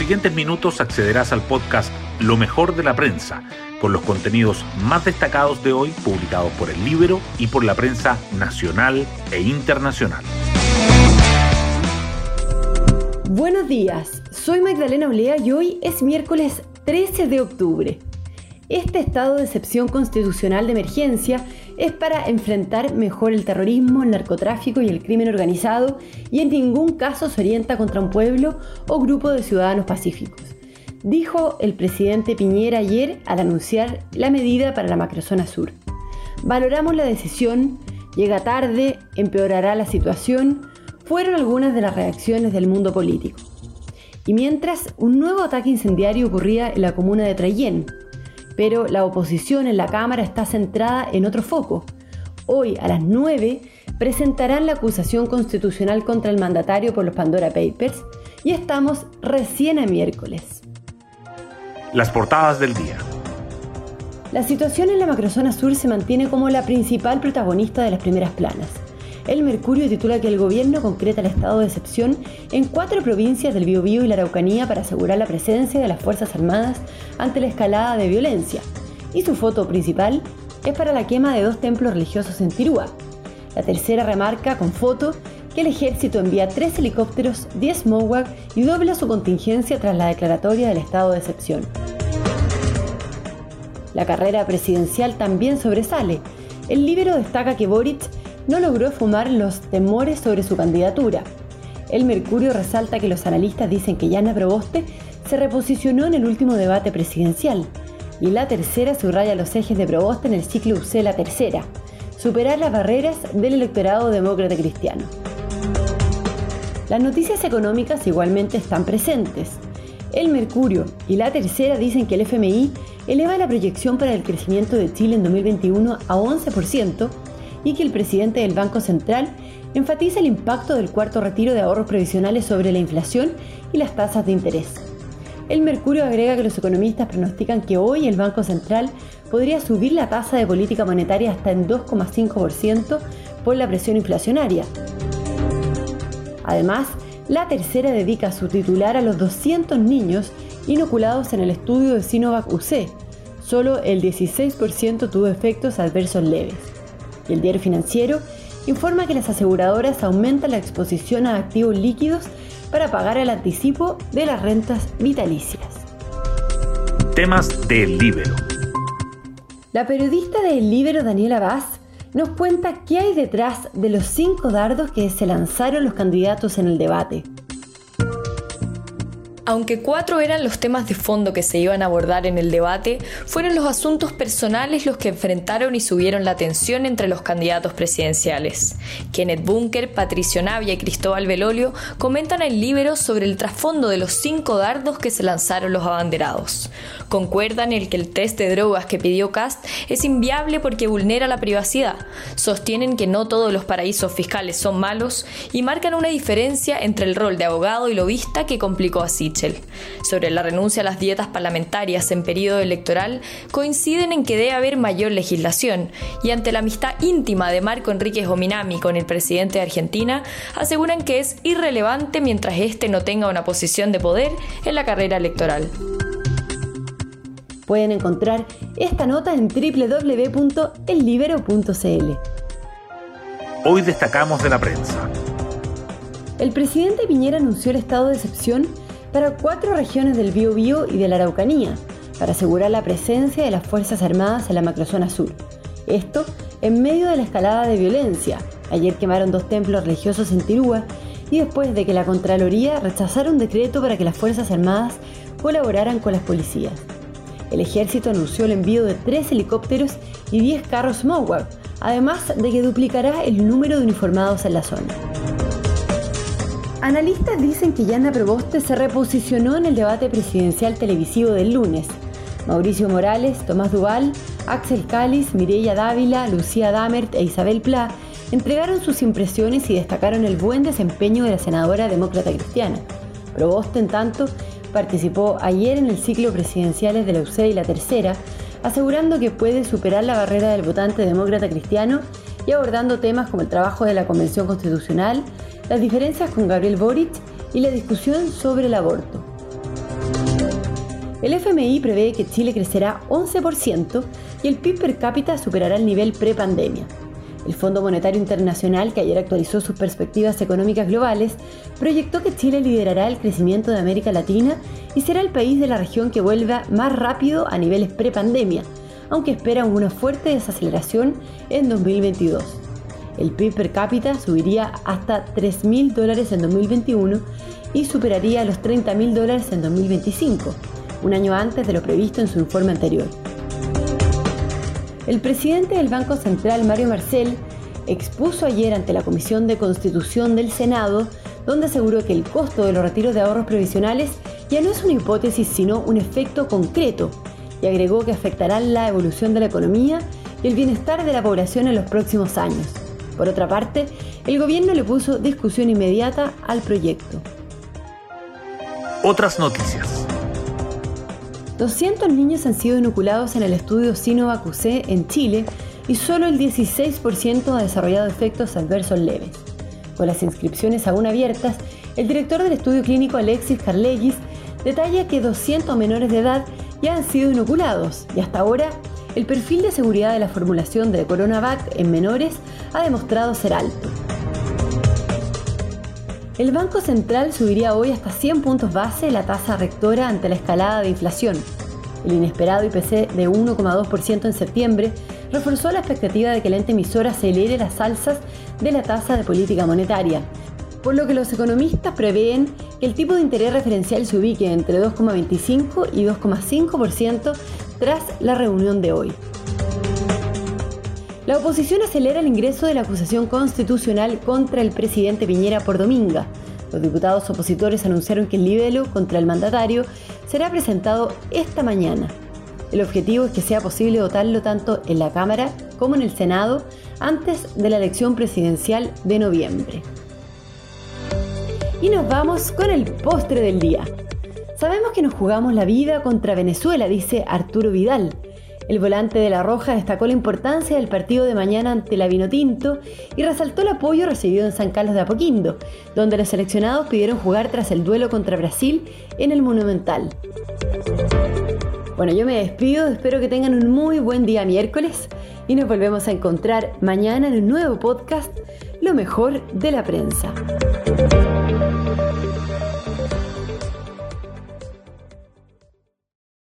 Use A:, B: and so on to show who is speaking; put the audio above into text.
A: siguientes minutos accederás al podcast Lo mejor de la prensa, con los contenidos más destacados de hoy publicados por el Libro y por la prensa nacional e internacional.
B: Buenos días, soy Magdalena Olea y hoy es miércoles 13 de octubre. Este estado de excepción constitucional de emergencia es para enfrentar mejor el terrorismo, el narcotráfico y el crimen organizado y en ningún caso se orienta contra un pueblo o grupo de ciudadanos pacíficos. Dijo el presidente Piñera ayer al anunciar la medida para la macrozona sur. Valoramos la decisión, llega tarde, empeorará la situación, fueron algunas de las reacciones del mundo político. Y mientras, un nuevo ataque incendiario ocurría en la comuna de Trayén, pero la oposición en la Cámara está centrada en otro foco. Hoy a las 9 presentarán la acusación constitucional contra el mandatario por los Pandora Papers y estamos recién a miércoles.
A: Las portadas del día.
B: La situación en la macrozona sur se mantiene como la principal protagonista de las primeras planas. El Mercurio titula que el gobierno concreta el estado de excepción en cuatro provincias del Biobío y la Araucanía para asegurar la presencia de las Fuerzas Armadas ante la escalada de violencia. Y su foto principal es para la quema de dos templos religiosos en Tirúa. La tercera remarca con foto que el ejército envía tres helicópteros, 10 MOWAG y dobla su contingencia tras la declaratoria del estado de excepción. La carrera presidencial también sobresale. El libro destaca que Boric no logró fumar los temores sobre su candidatura. El Mercurio resalta que los analistas dicen que Yana Proboste se reposicionó en el último debate presidencial. Y la tercera subraya los ejes de Proboste en el ciclo UC La Tercera, superar las barreras del electorado demócrata cristiano. Las noticias económicas igualmente están presentes. El Mercurio y la tercera dicen que el FMI eleva la proyección para el crecimiento de Chile en 2021 a 11%, y que el presidente del Banco Central enfatiza el impacto del cuarto retiro de ahorros previsionales sobre la inflación y las tasas de interés. El Mercurio agrega que los economistas pronostican que hoy el Banco Central podría subir la tasa de política monetaria hasta en 2,5% por la presión inflacionaria. Además, la tercera dedica su titular a los 200 niños inoculados en el estudio de Sinovac UC. Solo el 16% tuvo efectos adversos leves el diario financiero informa que las aseguradoras aumentan la exposición a activos líquidos para pagar el anticipo de las rentas vitalicias.
A: Temas del Libero.
B: La periodista del Libero Daniela Vaz nos cuenta qué hay detrás de los cinco dardos que se lanzaron los candidatos en el debate.
C: Aunque cuatro eran los temas de fondo que se iban a abordar en el debate, fueron los asuntos personales los que enfrentaron y subieron la tensión entre los candidatos presidenciales. Kenneth Bunker, Patricio Navia y Cristóbal Belolio comentan el libro sobre el trasfondo de los cinco dardos que se lanzaron los abanderados. Concuerdan en que el test de drogas que pidió Cast es inviable porque vulnera la privacidad. Sostienen que no todos los paraísos fiscales son malos y marcan una diferencia entre el rol de abogado y lobista que complicó a sobre la renuncia a las dietas parlamentarias en periodo electoral, coinciden en que debe haber mayor legislación y ante la amistad íntima de Marco Enríquez Ominami con el presidente de Argentina, aseguran que es irrelevante mientras éste no tenga una posición de poder en la carrera electoral.
B: Pueden encontrar esta nota en www.ellibero.cl.
A: Hoy destacamos de la prensa.
B: El presidente Piñera anunció el estado de excepción para cuatro regiones del Biobío y de la Araucanía, para asegurar la presencia de las Fuerzas Armadas en la macrozona sur. Esto en medio de la escalada de violencia. Ayer quemaron dos templos religiosos en Tirúa y después de que la Contraloría rechazara un decreto para que las Fuerzas Armadas colaboraran con las policías. El ejército anunció el envío de tres helicópteros y 10 carros MOWAG, además de que duplicará el número de uniformados en la zona. Analistas dicen que Yana Proboste se reposicionó en el debate presidencial televisivo del lunes. Mauricio Morales, Tomás Duval, Axel Cáliz, Mireya Dávila, Lucía Damert e Isabel Pla entregaron sus impresiones y destacaron el buen desempeño de la senadora demócrata cristiana. Proboste, en tanto, participó ayer en el ciclo presidenciales de la UCE y la tercera, asegurando que puede superar la barrera del votante demócrata cristiano y abordando temas como el trabajo de la Convención Constitucional, las diferencias con Gabriel Boric y la discusión sobre el aborto. El FMI prevé que Chile crecerá 11% y el PIB per cápita superará el nivel pre-pandemia. El Fondo Monetario Internacional, que ayer actualizó sus perspectivas económicas globales, proyectó que Chile liderará el crecimiento de América Latina y será el país de la región que vuelva más rápido a niveles pre-pandemia, aunque espera una fuerte desaceleración en 2022. El PIB per cápita subiría hasta 3.000 dólares en 2021 y superaría los 30.000 dólares en 2025, un año antes de lo previsto en su informe anterior. El presidente del Banco Central, Mario Marcel, expuso ayer ante la Comisión de Constitución del Senado, donde aseguró que el costo de los retiros de ahorros previsionales ya no es una hipótesis, sino un efecto concreto, y agregó que afectarán la evolución de la economía y el bienestar de la población en los próximos años. Por otra parte, el gobierno le puso discusión inmediata al proyecto.
A: Otras noticias.
B: 200 niños han sido inoculados en el estudio Sinovac UC en Chile y solo el 16% ha desarrollado efectos adversos leves. Con las inscripciones aún abiertas, el director del estudio clínico Alexis Carlegis detalla que 200 menores de edad ya han sido inoculados y hasta ahora el perfil de seguridad de la formulación de Coronavac en menores ha demostrado ser alto. El Banco Central subiría hoy hasta 100 puntos base la tasa rectora ante la escalada de inflación. El inesperado IPC de 1,2% en septiembre reforzó la expectativa de que la ente emisora acelere las alzas de la tasa de política monetaria, por lo que los economistas prevén el tipo de interés referencial se ubique entre 2,25 y 2,5% tras la reunión de hoy. La oposición acelera el ingreso de la acusación constitucional contra el presidente Piñera por Dominga. Los diputados opositores anunciaron que el libelo contra el mandatario será presentado esta mañana. El objetivo es que sea posible votarlo tanto en la Cámara como en el Senado antes de la elección presidencial de noviembre. Y nos vamos con el postre del día. Sabemos que nos jugamos la vida contra Venezuela, dice Arturo Vidal. El volante de La Roja destacó la importancia del partido de mañana ante la Vinotinto y resaltó el apoyo recibido en San Carlos de Apoquindo, donde los seleccionados pidieron jugar tras el duelo contra Brasil en el Monumental. Bueno, yo me despido, espero que tengan un muy buen día miércoles y nos volvemos a encontrar mañana en un nuevo podcast, Lo mejor de la prensa.